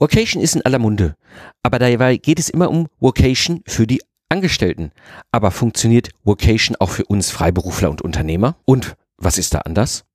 Vocation ist in aller Munde, aber dabei geht es immer um Vocation für die Angestellten. Aber funktioniert Vocation auch für uns Freiberufler und Unternehmer? Und was ist da anders?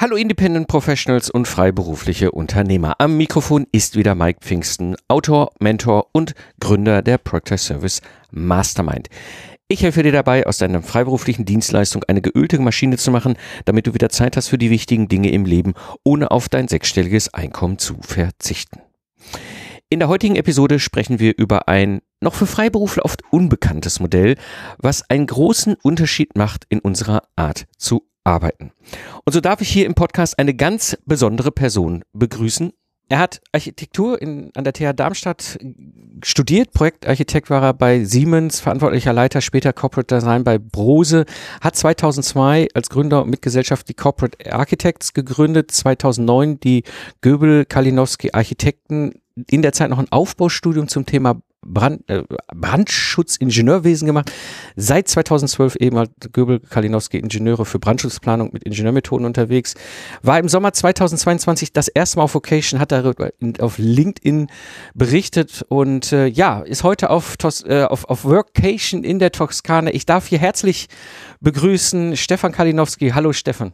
Hallo Independent Professionals und freiberufliche Unternehmer. Am Mikrofon ist wieder Mike Pfingsten, Autor, Mentor und Gründer der Proctor Service Mastermind. Ich helfe dir dabei, aus deiner freiberuflichen Dienstleistung eine geölte Maschine zu machen, damit du wieder Zeit hast für die wichtigen Dinge im Leben, ohne auf dein sechsstelliges Einkommen zu verzichten. In der heutigen Episode sprechen wir über ein noch für Freiberufler oft unbekanntes Modell, was einen großen Unterschied macht in unserer Art zu arbeiten. Und so darf ich hier im Podcast eine ganz besondere Person begrüßen. Er hat Architektur in, an der TH Darmstadt studiert. Projektarchitekt war er bei Siemens, verantwortlicher Leiter, später Corporate Design bei Brose. Hat 2002 als Gründer und Mitgesellschaft die Corporate Architects gegründet. 2009 die Göbel Kalinowski Architekten. In der Zeit noch ein Aufbaustudium zum Thema Brand, äh, Brandschutzingenieurwesen gemacht. Seit 2012 eben hat Göbel Kalinowski Ingenieure für Brandschutzplanung mit Ingenieurmethoden unterwegs. War im Sommer 2022 das erste Mal auf Vocation, hat darüber auf LinkedIn berichtet und äh, ja, ist heute auf, Tos, äh, auf, auf Workation in der Toskana. Ich darf hier herzlich begrüßen Stefan Kalinowski. Hallo Stefan.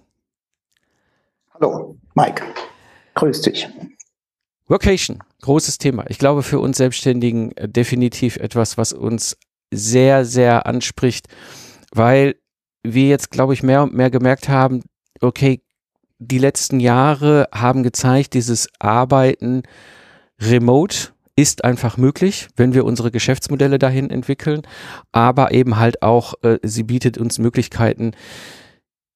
Hallo Mike. Grüß dich. Workation, großes Thema. Ich glaube für uns Selbstständigen äh, definitiv etwas, was uns sehr, sehr anspricht, weil wir jetzt, glaube ich, mehr und mehr gemerkt haben, okay, die letzten Jahre haben gezeigt, dieses Arbeiten remote ist einfach möglich, wenn wir unsere Geschäftsmodelle dahin entwickeln, aber eben halt auch, äh, sie bietet uns Möglichkeiten,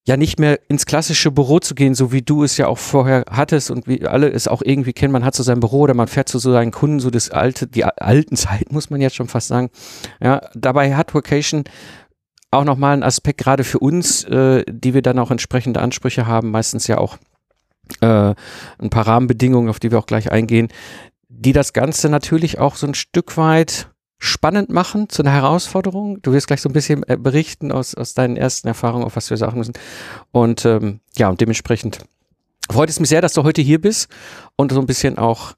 ja nicht mehr ins klassische Büro zu gehen, so wie du es ja auch vorher hattest und wie alle es auch irgendwie kennen. Man hat so sein Büro oder man fährt zu so seinen Kunden, so das alte, die alten Zeit, muss man jetzt schon fast sagen. Ja, dabei hat Vocation auch nochmal einen Aspekt, gerade für uns, äh, die wir dann auch entsprechende Ansprüche haben, meistens ja auch äh, ein paar Rahmenbedingungen, auf die wir auch gleich eingehen, die das Ganze natürlich auch so ein Stück weit spannend machen, zu einer Herausforderung. Du wirst gleich so ein bisschen äh, berichten aus, aus deinen ersten Erfahrungen, auf was wir sagen müssen. Und ähm, ja, und dementsprechend freut es mich sehr, dass du heute hier bist und so ein bisschen auch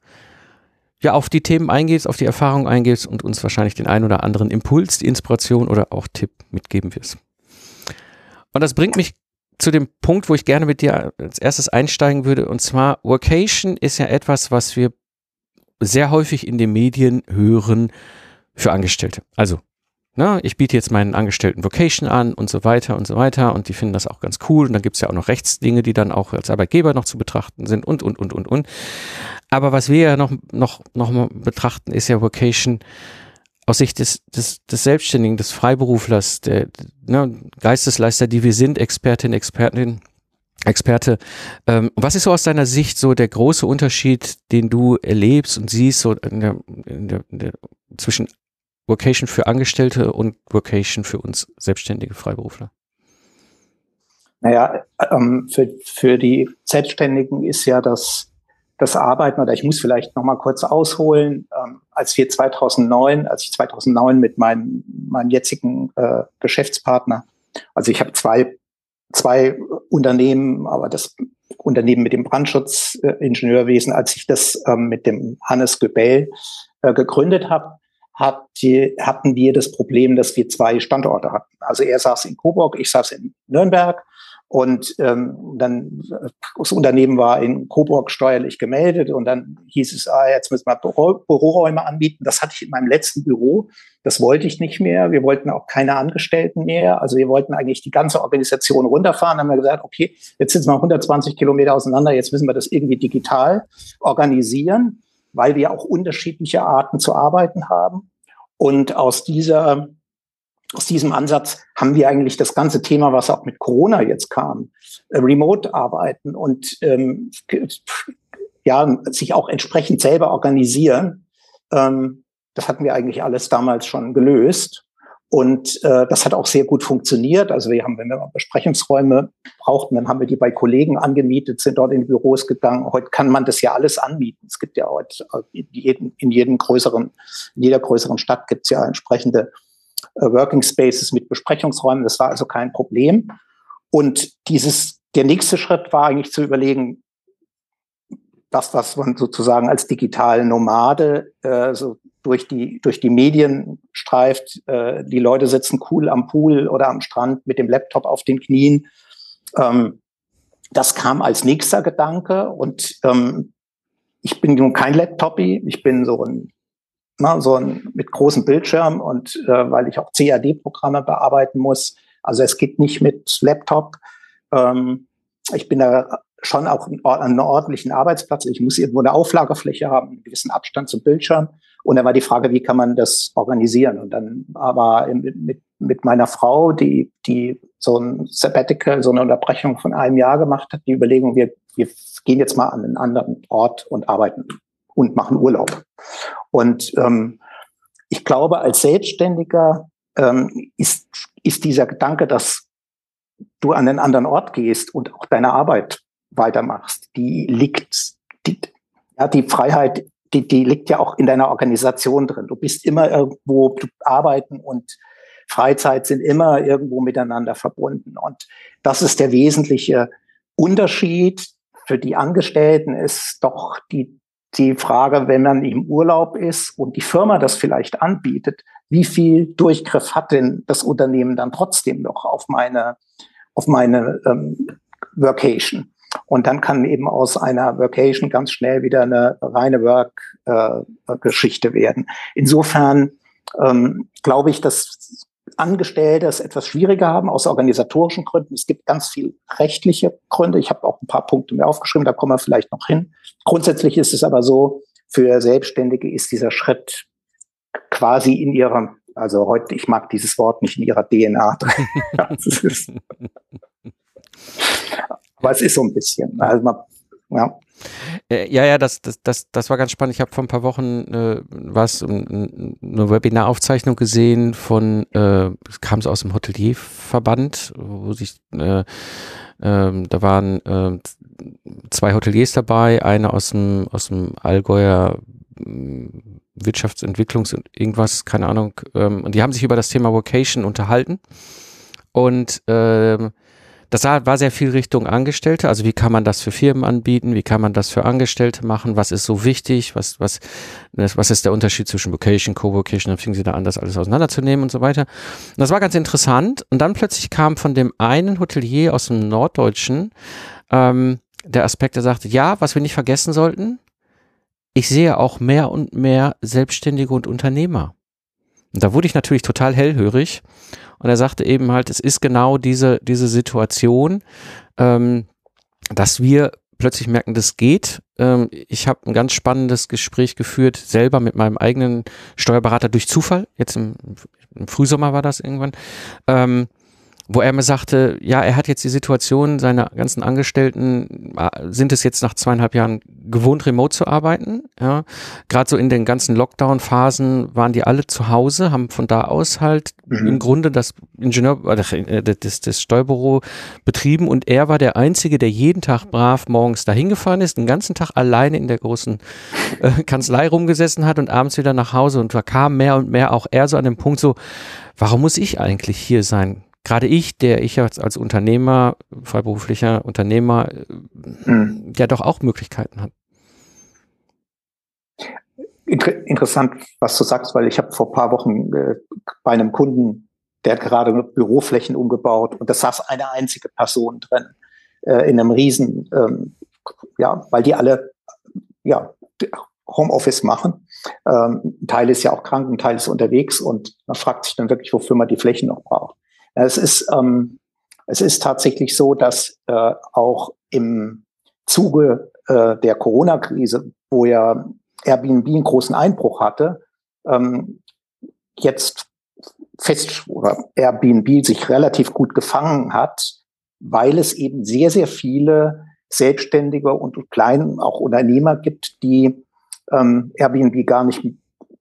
ja auf die Themen eingehst, auf die Erfahrungen eingehst und uns wahrscheinlich den einen oder anderen Impuls, die Inspiration oder auch Tipp mitgeben wirst. Und das bringt mich zu dem Punkt, wo ich gerne mit dir als erstes einsteigen würde. Und zwar, Workation ist ja etwas, was wir sehr häufig in den Medien hören, für Angestellte. Also, na, ich biete jetzt meinen Angestellten Vocation an und so weiter und so weiter und die finden das auch ganz cool und dann gibt's ja auch noch Rechtsdinge, die dann auch als Arbeitgeber noch zu betrachten sind und, und, und, und, und. Aber was wir ja noch, noch, noch mal betrachten, ist ja Vocation aus Sicht des, des, des Selbstständigen, des Freiberuflers, der ne, Geistesleister, die wir sind, Expertin, Expertin, Experte. Ähm, was ist so aus deiner Sicht so der große Unterschied, den du erlebst und siehst so in der, in der, in der, zwischen Vocation für Angestellte und Vocation für uns selbstständige Freiberufler? Naja, ähm, für, für die Selbstständigen ist ja das, das Arbeiten, oder ich muss vielleicht noch mal kurz ausholen, ähm, als wir 2009, als ich 2009 mit meinem, meinem jetzigen äh, Geschäftspartner, also ich habe zwei, zwei Unternehmen, aber das Unternehmen mit dem Brandschutzingenieurwesen, als ich das ähm, mit dem Hannes Göbel äh, gegründet habe, hat die, hatten wir das Problem, dass wir zwei Standorte hatten. Also er saß in Coburg, ich saß in Nürnberg und ähm, dann das Unternehmen war in Coburg steuerlich gemeldet und dann hieß es, ah, jetzt müssen wir Büro, Büroräume anbieten. Das hatte ich in meinem letzten Büro. Das wollte ich nicht mehr. Wir wollten auch keine Angestellten mehr. Also wir wollten eigentlich die ganze Organisation runterfahren. Dann haben wir gesagt, okay, jetzt sitzen wir 120 Kilometer auseinander. Jetzt müssen wir das irgendwie digital organisieren, weil wir auch unterschiedliche Arten zu arbeiten haben. Und aus dieser, aus diesem Ansatz haben wir eigentlich das ganze Thema, was auch mit Corona jetzt kam, äh, Remote-Arbeiten und ähm, ja, sich auch entsprechend selber organisieren. Ähm, das hatten wir eigentlich alles damals schon gelöst. Und äh, das hat auch sehr gut funktioniert. Also wir haben, wenn wir Besprechungsräume brauchten, dann haben wir die bei Kollegen angemietet, sind dort in Büros gegangen. Heute kann man das ja alles anmieten. Es gibt ja heute in jedem, in jedem größeren, in jeder größeren Stadt gibt es ja entsprechende äh, Working Spaces mit Besprechungsräumen. Das war also kein Problem. Und dieses, der nächste Schritt war eigentlich zu überlegen, das, was man sozusagen als digitale Nomade äh, so durch die, durch die Medien streift. Äh, die Leute sitzen cool am Pool oder am Strand mit dem Laptop auf den Knien. Ähm, das kam als nächster Gedanke und ähm, ich bin nun kein Laptopy, ich bin so ein, na, so ein mit großem Bildschirm und äh, weil ich auch CAD-Programme bearbeiten muss. Also es geht nicht mit Laptop. Ähm, ich bin da schon auch an einem ordentlichen Arbeitsplatz. Ich muss irgendwo eine Auflagefläche haben, einen gewissen Abstand zum Bildschirm. Und dann war die Frage, wie kann man das organisieren? Und dann aber mit, mit meiner Frau, die, die so ein Sabbatical, so eine Unterbrechung von einem Jahr gemacht hat, die Überlegung, wir, wir gehen jetzt mal an einen anderen Ort und arbeiten und machen Urlaub. Und ähm, ich glaube, als Selbstständiger ähm, ist, ist dieser Gedanke, dass du an einen anderen Ort gehst und auch deine Arbeit weitermachst, die liegt, die, ja, die Freiheit die, die liegt ja auch in deiner Organisation drin. Du bist immer irgendwo, du arbeiten und Freizeit sind immer irgendwo miteinander verbunden. Und das ist der wesentliche Unterschied. Für die Angestellten ist doch die, die Frage, wenn man im Urlaub ist und die Firma das vielleicht anbietet, wie viel Durchgriff hat denn das Unternehmen dann trotzdem noch auf meine, auf meine ähm, Workation? Und dann kann eben aus einer Workation ganz schnell wieder eine reine Work-Geschichte äh, werden. Insofern ähm, glaube ich, dass Angestellte es etwas schwieriger haben aus organisatorischen Gründen. Es gibt ganz viel rechtliche Gründe. Ich habe auch ein paar Punkte mir aufgeschrieben, da kommen wir vielleicht noch hin. Grundsätzlich ist es aber so, für Selbstständige ist dieser Schritt quasi in ihrer, also heute, ich mag dieses Wort nicht in ihrer DNA drin. Aber es ist so ein bisschen. Also man, ja. Äh, ja, ja, das, das, das, das war ganz spannend. Ich habe vor ein paar Wochen äh, was eine Webinaraufzeichnung gesehen von, äh, kam es aus dem Hotelierverband, wo sich äh, ähm, da waren äh, zwei Hoteliers dabei, eine aus dem aus dem Allgäuer mm, Wirtschaftsentwicklungs und irgendwas, keine Ahnung. Ähm, und die haben sich über das Thema Vocation unterhalten und ähm, das war sehr viel Richtung Angestellte. Also wie kann man das für Firmen anbieten? Wie kann man das für Angestellte machen? Was ist so wichtig? Was, was, was ist der Unterschied zwischen Vocation, Co-Vocation? Dann fingen sie da an, das alles auseinanderzunehmen und so weiter. Und das war ganz interessant. Und dann plötzlich kam von dem einen Hotelier aus dem Norddeutschen ähm, der Aspekt, der sagte, ja, was wir nicht vergessen sollten, ich sehe auch mehr und mehr Selbstständige und Unternehmer. Und da wurde ich natürlich total hellhörig und er sagte eben halt, es ist genau diese, diese Situation, ähm, dass wir plötzlich merken, das geht. Ähm, ich habe ein ganz spannendes Gespräch geführt, selber mit meinem eigenen Steuerberater durch Zufall. Jetzt im, im Frühsommer war das irgendwann. Ähm, wo er mir sagte, ja, er hat jetzt die Situation, seine ganzen Angestellten äh, sind es jetzt nach zweieinhalb Jahren gewohnt, remote zu arbeiten. Ja. Gerade so in den ganzen Lockdown-Phasen waren die alle zu Hause, haben von da aus halt mhm. im Grunde das Ingenieur, äh, das, das Steuerbüro betrieben und er war der Einzige, der jeden Tag brav morgens dahin gefahren ist, den ganzen Tag alleine in der großen äh, Kanzlei rumgesessen hat und abends wieder nach Hause und da kam mehr und mehr auch er so an den Punkt so, warum muss ich eigentlich hier sein? Gerade ich, der ich als, als Unternehmer, freiberuflicher Unternehmer, mhm. ja doch auch Möglichkeiten hat. Inter interessant, was du sagst, weil ich habe vor paar Wochen äh, bei einem Kunden, der hat gerade Büroflächen umgebaut und da saß eine einzige Person drin äh, in einem riesen, ähm, ja, weil die alle ja Homeoffice machen. Ähm, ein Teil ist ja auch krank, ein Teil ist unterwegs und man fragt sich dann wirklich, wofür man die Flächen noch braucht. Es ist, ähm, es ist tatsächlich so, dass äh, auch im Zuge äh, der Corona-Krise, wo ja Airbnb einen großen Einbruch hatte, ähm, jetzt fest oder Airbnb sich relativ gut gefangen hat, weil es eben sehr, sehr viele Selbstständige und kleinen auch Unternehmer gibt, die ähm, Airbnb gar nicht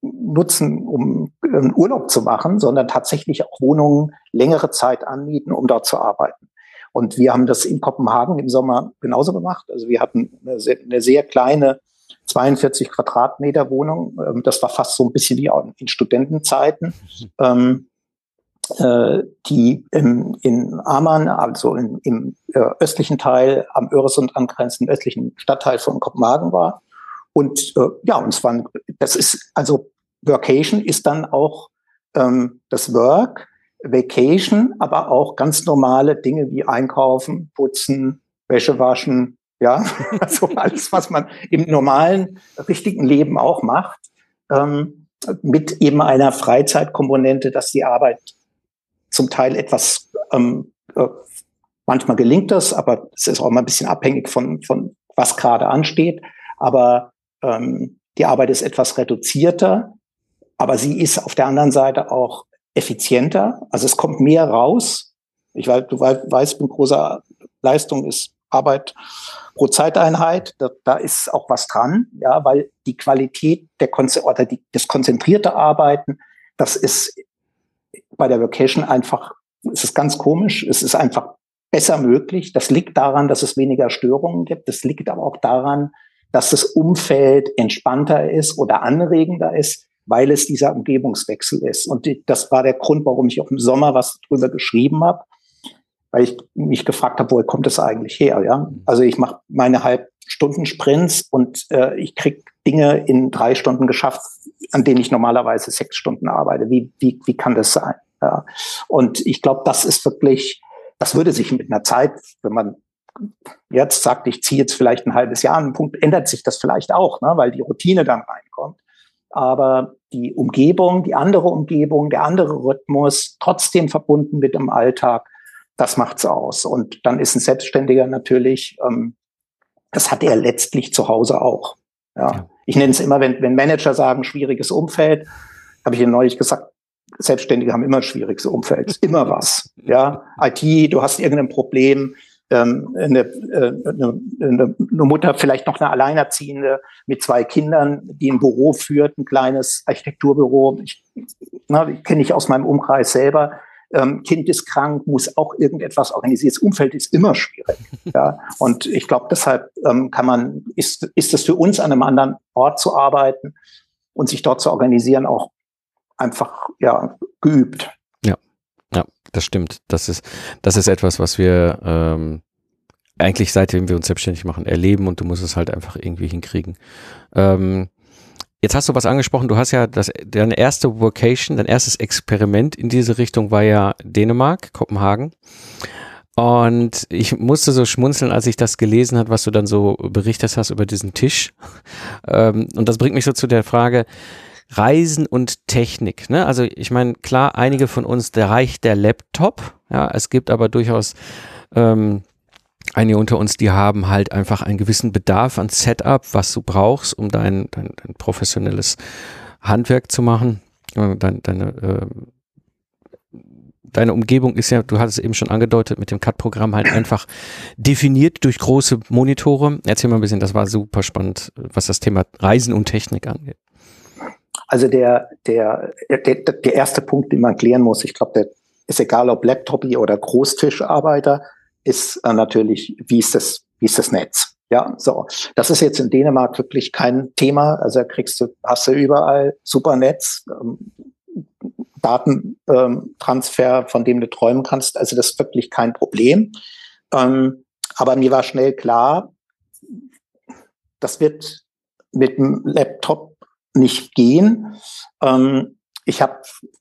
nutzen, um einen Urlaub zu machen, sondern tatsächlich auch Wohnungen längere Zeit anmieten, um dort zu arbeiten. Und wir haben das in Kopenhagen im Sommer genauso gemacht. Also wir hatten eine sehr, eine sehr kleine 42 Quadratmeter Wohnung. Ähm, das war fast so ein bisschen wie in Studentenzeiten. Ähm, äh, die in, in Amman, also in, im äh, östlichen Teil am Öresund angrenzenden östlichen Stadtteil von Kopenhagen war. Und äh, ja, und es war, das ist, also Workation ist dann auch ähm, das Work, Vacation, aber auch ganz normale Dinge wie Einkaufen, Putzen, Wäsche waschen, ja, also alles, was man im normalen, richtigen Leben auch macht, ähm, mit eben einer Freizeitkomponente, dass die Arbeit zum Teil etwas, ähm, äh, manchmal gelingt das, aber es ist auch mal ein bisschen abhängig von, von was gerade ansteht. Aber ähm, die Arbeit ist etwas reduzierter, aber sie ist auf der anderen Seite auch effizienter. Also es kommt mehr raus. Ich weiß, du weißt, mit großer Leistung ist Arbeit pro Zeiteinheit. Da, da ist auch was dran, ja, weil die Qualität der Konze oder die, das konzentrierte Arbeiten, das ist bei der Vacation einfach, es ist ganz komisch, es ist einfach besser möglich. Das liegt daran, dass es weniger Störungen gibt. Das liegt aber auch daran, dass das Umfeld entspannter ist oder anregender ist, weil es dieser Umgebungswechsel ist. Und das war der Grund, warum ich auch im Sommer was drüber geschrieben habe, weil ich mich gefragt habe, woher kommt das eigentlich her? Ja, also ich mache meine halb Stunden Sprints und äh, ich krieg Dinge in drei Stunden geschafft, an denen ich normalerweise sechs Stunden arbeite. Wie wie wie kann das sein? Ja. Und ich glaube, das ist wirklich, das würde sich mit einer Zeit, wenn man jetzt sagt, ich ziehe jetzt vielleicht ein halbes Jahr an einen Punkt, ändert sich das vielleicht auch, ne, weil die Routine dann reinkommt. Aber die Umgebung, die andere Umgebung, der andere Rhythmus, trotzdem verbunden mit dem Alltag, das macht's aus. Und dann ist ein Selbstständiger natürlich, ähm, das hat er letztlich zu Hause auch. Ja. Ich nenne es immer, wenn, wenn Manager sagen, schwieriges Umfeld, habe ich Ihnen neulich gesagt, Selbstständige haben immer ein schwieriges Umfeld, immer was. Ja, IT, du hast irgendein Problem, ähm, eine, äh, eine, eine Mutter, vielleicht noch eine Alleinerziehende mit zwei Kindern, die ein Büro führt, ein kleines Architekturbüro. Ich, na, kenne ich aus meinem Umkreis selber. Ähm, kind ist krank, muss auch irgendetwas organisieren. Das Umfeld ist immer schwierig. ja. Und ich glaube, deshalb ähm, kann man, ist, ist es für uns an einem anderen Ort zu arbeiten und sich dort zu organisieren auch einfach ja geübt. Das stimmt. Das ist, das ist etwas, was wir ähm, eigentlich seitdem wir uns selbstständig machen, erleben und du musst es halt einfach irgendwie hinkriegen. Ähm, jetzt hast du was angesprochen, du hast ja das, deine erste Vocation, dein erstes Experiment in diese Richtung war ja Dänemark, Kopenhagen. Und ich musste so schmunzeln, als ich das gelesen habe, was du dann so berichtet hast über diesen Tisch. Ähm, und das bringt mich so zu der Frage, Reisen und Technik. Ne? Also ich meine, klar, einige von uns, der reicht der Laptop. Ja, es gibt aber durchaus ähm, einige unter uns, die haben halt einfach einen gewissen Bedarf an Setup, was du brauchst, um dein, dein, dein professionelles Handwerk zu machen. Dein, deine, äh, deine Umgebung ist ja, du hattest es eben schon angedeutet, mit dem CAD-Programm halt einfach definiert durch große Monitore. Erzähl mal ein bisschen, das war super spannend, was das Thema Reisen und Technik angeht. Also der, der, der, der erste Punkt, den man klären muss, ich glaube, der ist egal, ob Laptop oder Großtischarbeiter, ist äh, natürlich, wie ist das, wie ist das Netz? Ja, so. Das ist jetzt in Dänemark wirklich kein Thema. Also da kriegst du, hast du überall super Netz, ähm, Datentransfer, ähm, von dem du träumen kannst. Also das ist wirklich kein Problem. Ähm, aber mir war schnell klar, das wird mit dem Laptop nicht gehen. Ähm, ich habe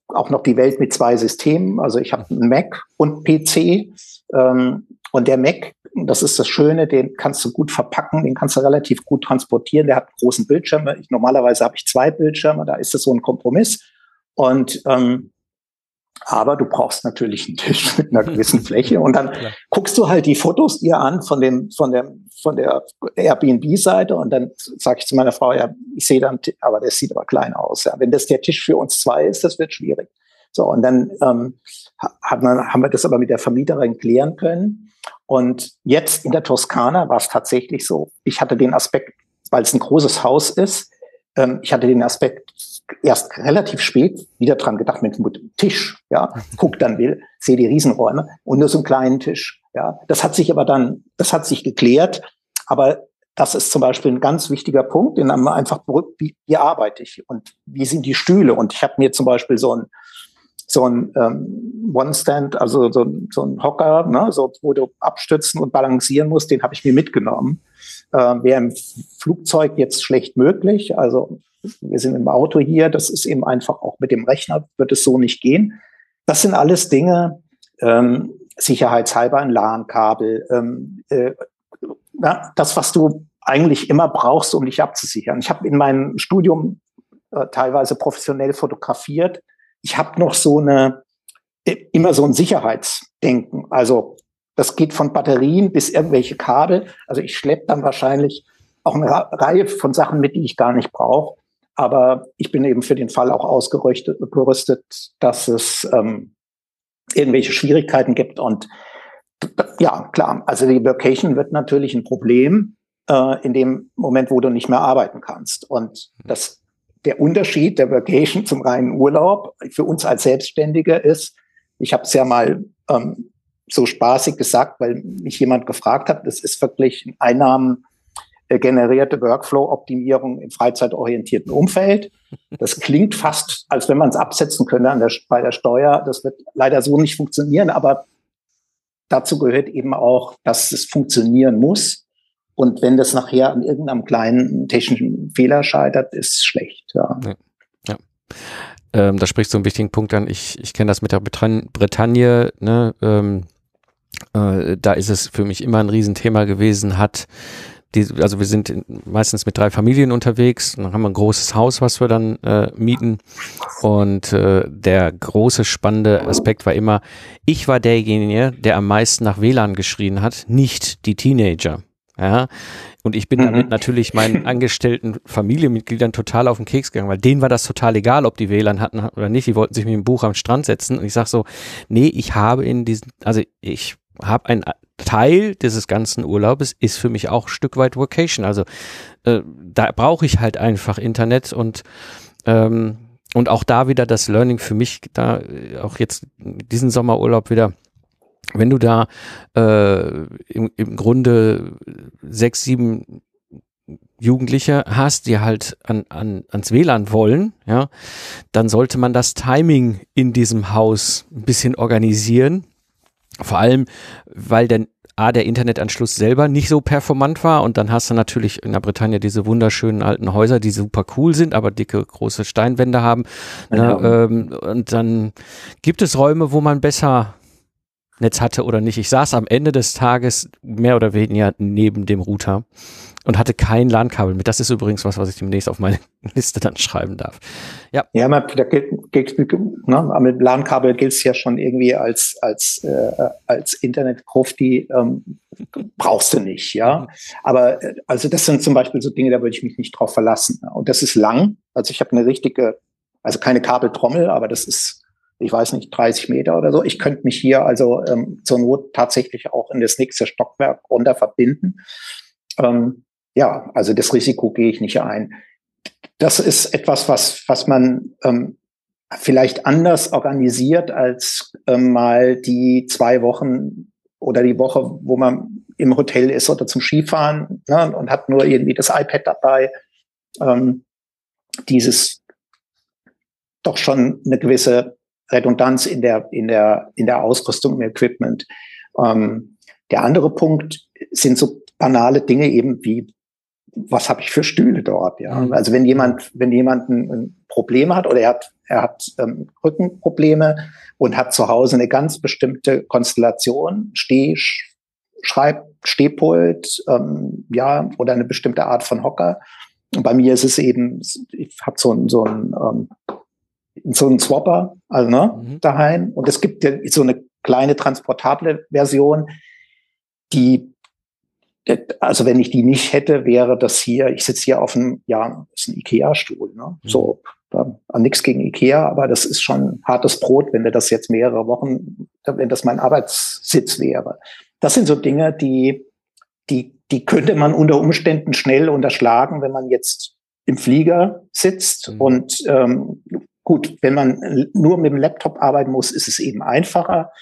auch noch die Welt mit zwei Systemen. Also ich habe einen Mac und PC. Ähm, und der Mac, das ist das Schöne, den kannst du gut verpacken, den kannst du relativ gut transportieren. Der hat großen Bildschirm. Ich, normalerweise habe ich zwei Bildschirme, da ist es so ein Kompromiss. Und ähm, aber du brauchst natürlich einen Tisch mit einer gewissen Fläche und dann Klar. guckst du halt die Fotos dir an von dem von der von der Airbnb-Seite und dann sage ich zu meiner Frau, ja, ich sehe dann, aber das sieht aber klein aus. Ja. Wenn das der Tisch für uns zwei ist, das wird schwierig. So und dann ähm, hat man, haben wir das aber mit der Vermieterin klären können. Und jetzt in der Toskana war es tatsächlich so. Ich hatte den Aspekt, weil es ein großes Haus ist, ähm, ich hatte den Aspekt erst relativ spät wieder dran gedacht, mit dem Tisch, ja, guck dann will, sehe die Riesenräume und nur so einen kleinen Tisch, ja. Das hat sich aber dann, das hat sich geklärt, aber das ist zum Beispiel ein ganz wichtiger Punkt, in einem einfach, wie, wie arbeite ich und wie sind die Stühle? Und ich habe mir zum Beispiel so ein, so ein ähm, One-Stand, also so, so ein Hocker, ne, so, wo du abstützen und balancieren musst, den habe ich mir mitgenommen. Äh, Wäre im Flugzeug jetzt schlecht möglich. Also wir sind im Auto hier, das ist eben einfach auch mit dem Rechner, wird es so nicht gehen. Das sind alles Dinge, ähm, sicherheitshalber ein LAN-Kabel, ähm, äh, das, was du eigentlich immer brauchst, um dich abzusichern. Ich habe in meinem Studium äh, teilweise professionell fotografiert. Ich habe noch so eine äh, immer so ein Sicherheitsdenken. Also das geht von Batterien bis irgendwelche Kabel. Also ich schleppe dann wahrscheinlich auch eine Reihe von Sachen mit, die ich gar nicht brauche. Aber ich bin eben für den Fall auch ausgerüstet, gerüstet, dass es ähm, irgendwelche Schwierigkeiten gibt. Und ja, klar, also die Vacation wird natürlich ein Problem äh, in dem Moment, wo du nicht mehr arbeiten kannst. Und das, der Unterschied der Vacation zum reinen Urlaub für uns als Selbstständige ist, ich habe es ja mal ähm, so spaßig gesagt, weil mich jemand gefragt hat, das ist wirklich ein Einnahmen generierte Workflow-Optimierung im freizeitorientierten Umfeld. Das klingt fast, als wenn man es absetzen könnte der, bei der Steuer. Das wird leider so nicht funktionieren, aber dazu gehört eben auch, dass es funktionieren muss. Und wenn das nachher an irgendeinem kleinen technischen Fehler scheitert, ist es schlecht. Ja. ja. ja. Ähm, da sprichst du einen wichtigen Punkt an. Ich, ich kenne das mit der Bretagne. Ne? Ähm, äh, da ist es für mich immer ein Riesenthema gewesen, hat die, also wir sind meistens mit drei Familien unterwegs, dann haben wir ein großes Haus, was wir dann äh, mieten. Und äh, der große spannende Aspekt war immer, ich war derjenige, der am meisten nach WLAN geschrien hat, nicht die Teenager. Ja, und ich bin mhm. damit natürlich meinen angestellten Familienmitgliedern total auf den Keks gegangen, weil denen war das total egal, ob die WLAN hatten oder nicht. Die wollten sich mit dem Buch am Strand setzen. Und ich sag so, nee, ich habe in diesen, also ich habe ein Teil dieses ganzen Urlaubes ist für mich auch ein Stück weit Vocation. Also äh, da brauche ich halt einfach Internet und ähm, und auch da wieder das Learning für mich, da äh, auch jetzt diesen Sommerurlaub wieder, wenn du da äh, im, im Grunde sechs, sieben Jugendliche hast, die halt an, an, ans WLAN wollen, ja, dann sollte man das Timing in diesem Haus ein bisschen organisieren, vor allem, weil dann A, der Internetanschluss selber nicht so performant war und dann hast du natürlich in der Bretagne diese wunderschönen alten Häuser, die super cool sind, aber dicke große Steinwände haben. Ne, ähm, und dann gibt es Räume, wo man besser Netz hatte oder nicht. Ich saß am Ende des Tages mehr oder weniger neben dem Router und hatte kein LAN-Kabel mit. Das ist übrigens was, was ich demnächst auf meine Liste dann schreiben darf. Ja, ja man, da gilt, ne, mit LAN-Kabel gilt es ja schon irgendwie als, als, äh, als Internet-Profti, ähm, brauchst du nicht, ja. Aber äh, also das sind zum Beispiel so Dinge, da würde ich mich nicht drauf verlassen. Und das ist lang. Also ich habe eine richtige, also keine Kabeltrommel, aber das ist ich weiß nicht, 30 Meter oder so. Ich könnte mich hier also ähm, zur Not tatsächlich auch in das nächste Stockwerk runter verbinden. Ähm, ja, also das Risiko gehe ich nicht ein. Das ist etwas, was, was man ähm, vielleicht anders organisiert als ähm, mal die zwei Wochen oder die Woche, wo man im Hotel ist oder zum Skifahren ne, und hat nur irgendwie das iPad dabei. Ähm, dieses doch schon eine gewisse Redundanz in der, in der, in der Ausrüstung im Equipment. Ähm, der andere Punkt sind so banale Dinge eben wie was habe ich für Stühle dort? Ja, mhm. also wenn jemand, wenn jemand ein, ein Problem hat oder er hat, er hat ähm, Rückenprobleme und hat zu Hause eine ganz bestimmte Konstellation, Steh, Schreib, Stehpult, ähm, ja, oder eine bestimmte Art von Hocker. Und bei mir ist es eben, ich habe so ein, so ein, ähm, so ein Swapper, also ne, mhm. daheim. Und es gibt ja so eine kleine transportable Version, die also wenn ich die nicht hätte, wäre das hier, ich sitze hier auf einem, ja, das ist ein Ikea-Stuhl, ne? Mhm. So, nichts gegen Ikea, aber das ist schon hartes Brot, wenn wir das jetzt mehrere Wochen, wenn das mein Arbeitssitz wäre. Das sind so Dinge, die, die, die könnte man unter Umständen schnell unterschlagen, wenn man jetzt im Flieger sitzt. Mhm. Und ähm, gut, wenn man nur mit dem Laptop arbeiten muss, ist es eben einfacher.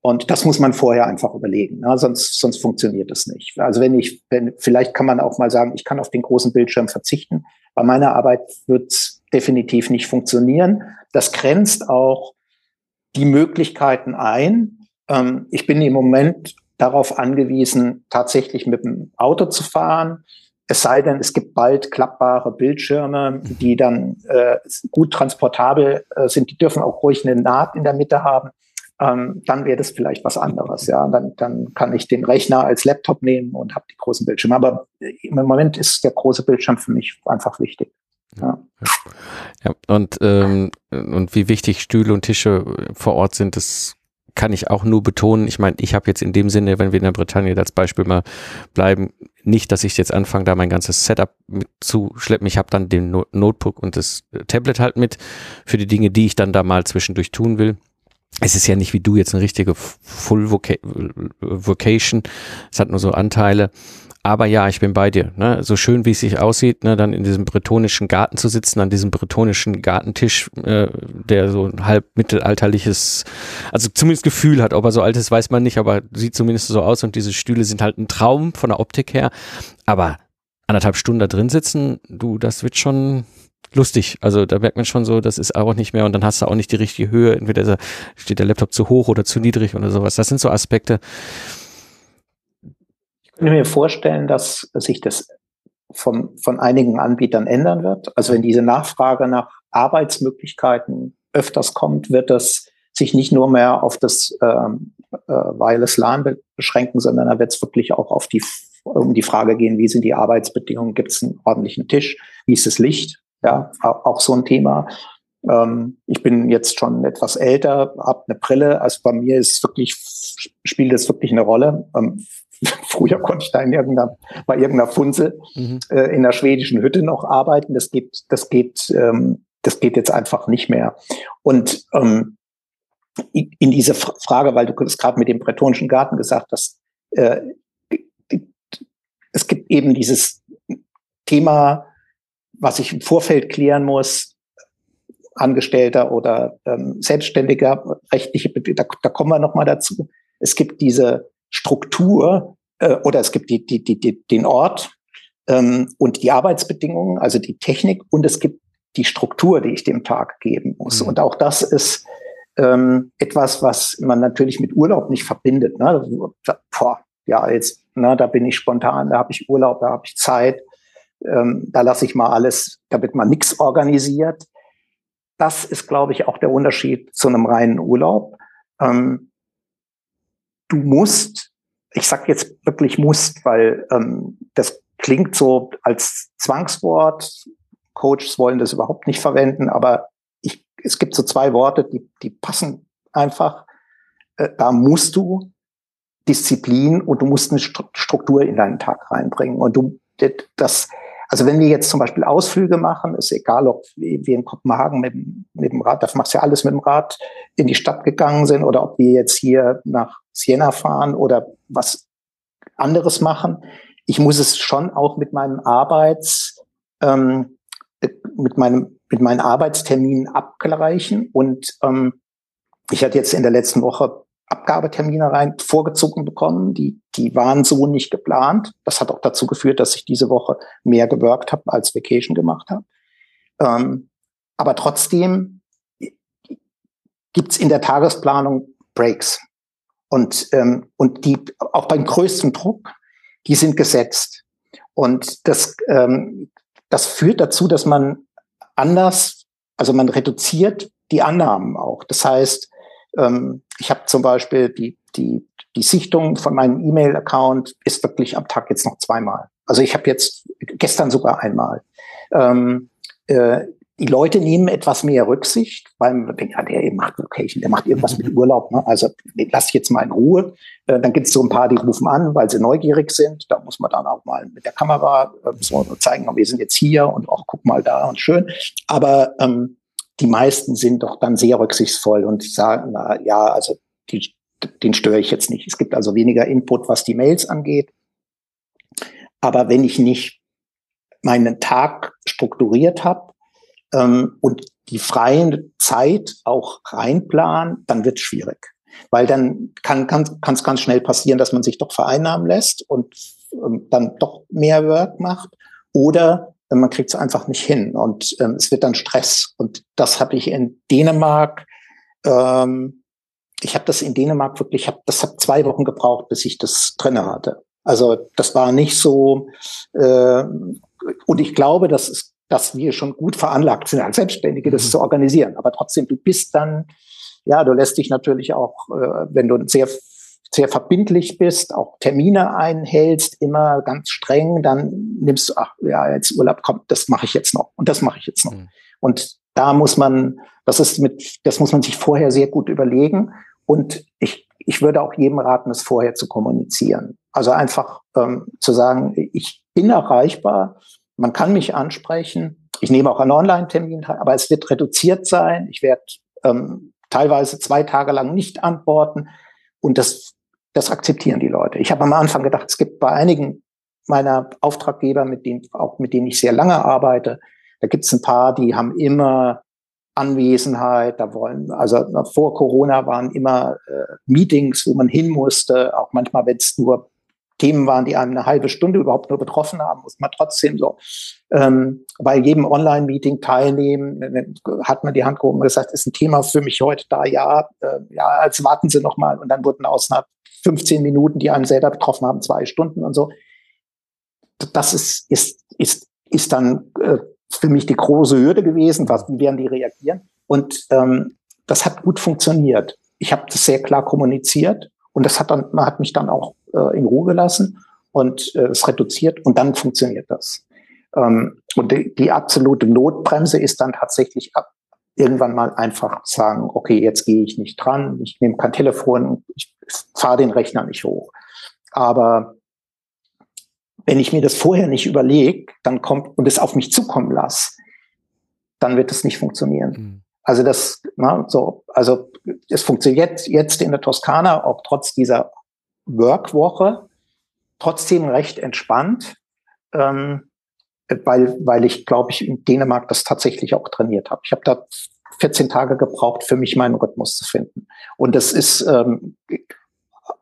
Und das muss man vorher einfach überlegen, ne? sonst, sonst funktioniert das nicht. Also wenn ich, wenn, vielleicht kann man auch mal sagen, ich kann auf den großen Bildschirm verzichten. Bei meiner Arbeit wird es definitiv nicht funktionieren. Das grenzt auch die Möglichkeiten ein. Ähm, ich bin im Moment darauf angewiesen, tatsächlich mit dem Auto zu fahren. Es sei denn, es gibt bald klappbare Bildschirme, die dann äh, gut transportabel äh, sind. Die dürfen auch ruhig eine Naht in der Mitte haben. Ähm, dann wäre das vielleicht was anderes. Ja, dann, dann kann ich den Rechner als Laptop nehmen und habe die großen Bildschirme. Aber im Moment ist der große Bildschirm für mich einfach wichtig. Ja. ja. und, ähm, und wie wichtig Stühle und Tische vor Ort sind, das kann ich auch nur betonen. Ich meine, ich habe jetzt in dem Sinne, wenn wir in der Bretagne als Beispiel mal bleiben, nicht, dass ich jetzt anfange, da mein ganzes Setup mitzuschleppen. Ich habe dann den Notebook und das Tablet halt mit für die Dinge, die ich dann da mal zwischendurch tun will. Es ist ja nicht wie du jetzt eine richtige Full Vocation. Es hat nur so Anteile. Aber ja, ich bin bei dir. Ne? So schön, wie es sich aussieht, ne? dann in diesem bretonischen Garten zu sitzen, an diesem bretonischen Gartentisch, äh, der so ein halb mittelalterliches, also zumindest Gefühl hat. Ob er so alt ist, weiß man nicht, aber sieht zumindest so aus. Und diese Stühle sind halt ein Traum von der Optik her. Aber anderthalb Stunden da drin sitzen, du, das wird schon lustig. Also da merkt man schon so, das ist auch nicht mehr und dann hast du auch nicht die richtige Höhe. Entweder steht der Laptop zu hoch oder zu niedrig oder sowas. Das sind so Aspekte, ich kann mir vorstellen, dass sich das von, von einigen Anbietern ändern wird. Also wenn diese Nachfrage nach Arbeitsmöglichkeiten öfters kommt, wird das sich nicht nur mehr auf das ähm, äh, Wireless LAN beschränken, sondern da wird es wirklich auch auf die, um die Frage gehen, wie sind die Arbeitsbedingungen, gibt es einen ordentlichen Tisch, wie ist das Licht, ja, auch, auch so ein Thema. Ähm, ich bin jetzt schon etwas älter, habe eine Brille, also bei mir ist wirklich, spielt das wirklich eine Rolle. Ähm, Früher konnte ich da in irgendeiner, bei irgendeiner Funzel mhm. äh, in der schwedischen Hütte noch arbeiten. Das geht, das geht, ähm, das geht jetzt einfach nicht mehr. Und ähm, in diese Frage, weil du das gerade mit dem bretonischen Garten gesagt hast, äh, es gibt eben dieses Thema, was ich im Vorfeld klären muss, Angestellter oder ähm, Selbstständiger, rechtliche, da, da kommen wir nochmal dazu. Es gibt diese Struktur äh, oder es gibt die, die, die, die, den Ort ähm, und die Arbeitsbedingungen, also die Technik und es gibt die Struktur, die ich dem Tag geben muss. Mhm. Und auch das ist ähm, etwas, was man natürlich mit Urlaub nicht verbindet. Ne? Boah, ja, jetzt, ne, da bin ich spontan, da habe ich Urlaub, da habe ich Zeit, ähm, da lasse ich mal alles, da wird mal nichts organisiert. Das ist, glaube ich, auch der Unterschied zu einem reinen Urlaub. Ähm, du musst, ich sag jetzt wirklich musst, weil ähm, das klingt so als Zwangswort. Coaches wollen das überhaupt nicht verwenden, aber ich, es gibt so zwei Worte, die, die passen einfach. Äh, da musst du Disziplin und du musst eine Struktur in deinen Tag reinbringen. Und du, das, also wenn wir jetzt zum Beispiel Ausflüge machen, ist egal, ob wir in Kopenhagen mit, mit dem Rad, das machst du ja alles mit dem Rad, in die Stadt gegangen sind oder ob wir jetzt hier nach Siena fahren oder was anderes machen. Ich muss es schon auch mit meinem Arbeits, ähm, mit meinem, mit meinen Arbeitsterminen abgleichen und ähm, ich hatte jetzt in der letzten Woche Abgabetermine rein vorgezogen bekommen. Die, die waren so nicht geplant. Das hat auch dazu geführt, dass ich diese Woche mehr gewirkt habe als Vacation gemacht habe. Ähm, aber trotzdem gibt's in der Tagesplanung Breaks. Und, ähm, und die auch beim größten Druck, die sind gesetzt. Und das, ähm, das führt dazu, dass man anders, also man reduziert die Annahmen auch. Das heißt, ähm, ich habe zum Beispiel die, die, die Sichtung von meinem E-Mail-Account ist wirklich am Tag jetzt noch zweimal. Also ich habe jetzt gestern sogar einmal. Ähm, äh, die Leute nehmen etwas mehr Rücksicht, weil man denkt, ja, der macht Location, der macht irgendwas mit Urlaub. Ne? Also lass ich jetzt mal in Ruhe. Äh, dann gibt es so ein paar, die rufen an, weil sie neugierig sind. Da muss man dann auch mal mit der Kamera äh, so zeigen, wir sind jetzt hier und auch guck mal da und schön. Aber ähm, die meisten sind doch dann sehr rücksichtsvoll und sagen, na ja, also die, den störe ich jetzt nicht. Es gibt also weniger Input, was die Mails angeht. Aber wenn ich nicht meinen Tag strukturiert habe ähm, und die freie Zeit auch reinplanen, dann wird es schwierig. Weil dann kann es kann, ganz, ganz schnell passieren, dass man sich doch vereinnahmen lässt und ähm, dann doch mehr Work macht. Oder man kriegt es einfach nicht hin und ähm, es wird dann Stress. Und das habe ich in Dänemark ähm, ich habe das in Dänemark wirklich, ich hab, das hat zwei Wochen gebraucht, bis ich das drinne hatte. Also das war nicht so, äh, und ich glaube, dass, es, dass wir schon gut veranlagt sind als Selbstständige, das mhm. zu organisieren. Aber trotzdem, du bist dann, ja, du lässt dich natürlich auch, äh, wenn du sehr sehr verbindlich bist, auch Termine einhältst, immer ganz streng, dann nimmst du, ach ja, jetzt Urlaub kommt, das mache ich jetzt noch und das mache ich jetzt noch. Mhm. Und da muss man, das ist mit, das muss man sich vorher sehr gut überlegen. Und ich, ich würde auch jedem raten, es vorher zu kommunizieren. Also einfach ähm, zu sagen, ich bin erreichbar, man kann mich ansprechen. Ich nehme auch an Online-Terminen teil, aber es wird reduziert sein. Ich werde ähm, teilweise zwei Tage lang nicht antworten. Und das, das akzeptieren die Leute. Ich habe am Anfang gedacht, es gibt bei einigen meiner Auftraggeber, mit denen, auch mit denen ich sehr lange arbeite, da gibt es ein paar, die haben immer Anwesenheit, da wollen, also vor Corona waren immer äh, Meetings, wo man hin musste, auch manchmal, wenn es nur Themen waren, die einem eine halbe Stunde überhaupt nur betroffen haben, muss man trotzdem so ähm, bei jedem Online-Meeting teilnehmen. Hat man die Hand gehoben und gesagt, ist ein Thema für mich heute da, ja, äh, ja, als warten Sie noch mal. Und dann wurden einer 15 Minuten, die einem selber betroffen haben, zwei Stunden und so. Das ist, ist, ist, ist dann äh, für mich die große Hürde gewesen, was, wie werden die reagieren? Und ähm, das hat gut funktioniert. Ich habe das sehr klar kommuniziert und das hat dann, man hat mich dann auch äh, in Ruhe gelassen und äh, es reduziert und dann funktioniert das. Ähm, und die, die absolute Notbremse ist dann tatsächlich ab, irgendwann mal einfach sagen, okay, jetzt gehe ich nicht dran, ich nehme kein Telefon, ich fahre den Rechner nicht hoch. Aber wenn ich mir das vorher nicht überlege, dann kommt und es auf mich zukommen lasse, dann wird es nicht funktionieren. Mhm. Also das, na, so, also es funktioniert jetzt in der Toskana auch trotz dieser Workwoche trotzdem recht entspannt, ähm, weil, weil ich, glaube ich, in Dänemark das tatsächlich auch trainiert habe. Ich habe da 14 Tage gebraucht, für mich meinen Rhythmus zu finden. Und das ist, ähm,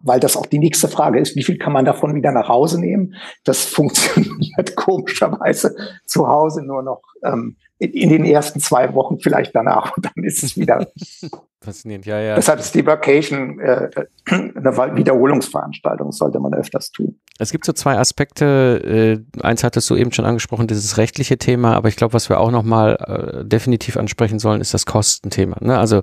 weil das auch die nächste Frage ist, wie viel kann man davon wieder nach Hause nehmen? Das funktioniert komischerweise zu Hause nur noch ähm, in, in, den ersten zwei Wochen, vielleicht danach und dann ist es wieder. Faszinierend, ja, ja. Deshalb ist die Vacation äh, eine Wiederholungsveranstaltung, sollte man öfters tun. Es gibt so zwei Aspekte. Äh, eins hattest du eben schon angesprochen, dieses rechtliche Thema, aber ich glaube, was wir auch nochmal äh, definitiv ansprechen sollen, ist das Kostenthema. Ne? Also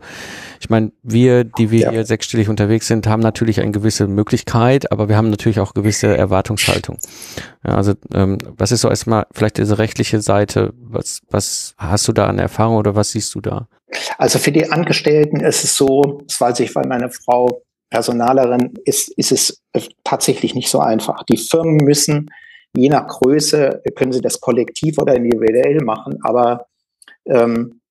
ich meine, wir, die wir ja. hier sechsstellig unterwegs sind, haben natürlich eine gewisse Möglichkeit, aber wir haben natürlich auch gewisse Erwartungshaltung. Ja, also ähm, was ist so erstmal vielleicht diese rechtliche Seite? Was, was hast du da an Erfahrung oder was siehst du da? Also für die Angestellten ist es so, das weiß ich, weil meine Frau Personalerin ist, ist es tatsächlich nicht so einfach. Die Firmen müssen, je nach Größe, können sie das kollektiv oder individuell machen, aber ähm,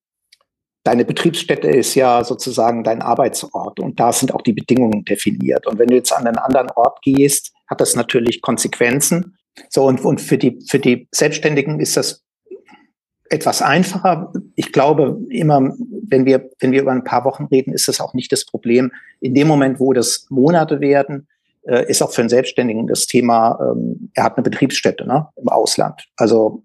deine Betriebsstätte ist ja sozusagen dein Arbeitsort und da sind auch die Bedingungen definiert. Und wenn du jetzt an einen anderen Ort gehst, hat das natürlich Konsequenzen. So, und, und für die, für die Selbstständigen ist das etwas einfacher. Ich glaube immer, wenn wir, wenn wir über ein paar Wochen reden, ist das auch nicht das Problem. In dem Moment, wo das Monate werden, äh, ist auch für einen Selbstständigen das Thema, ähm, er hat eine Betriebsstätte ne, im Ausland. Also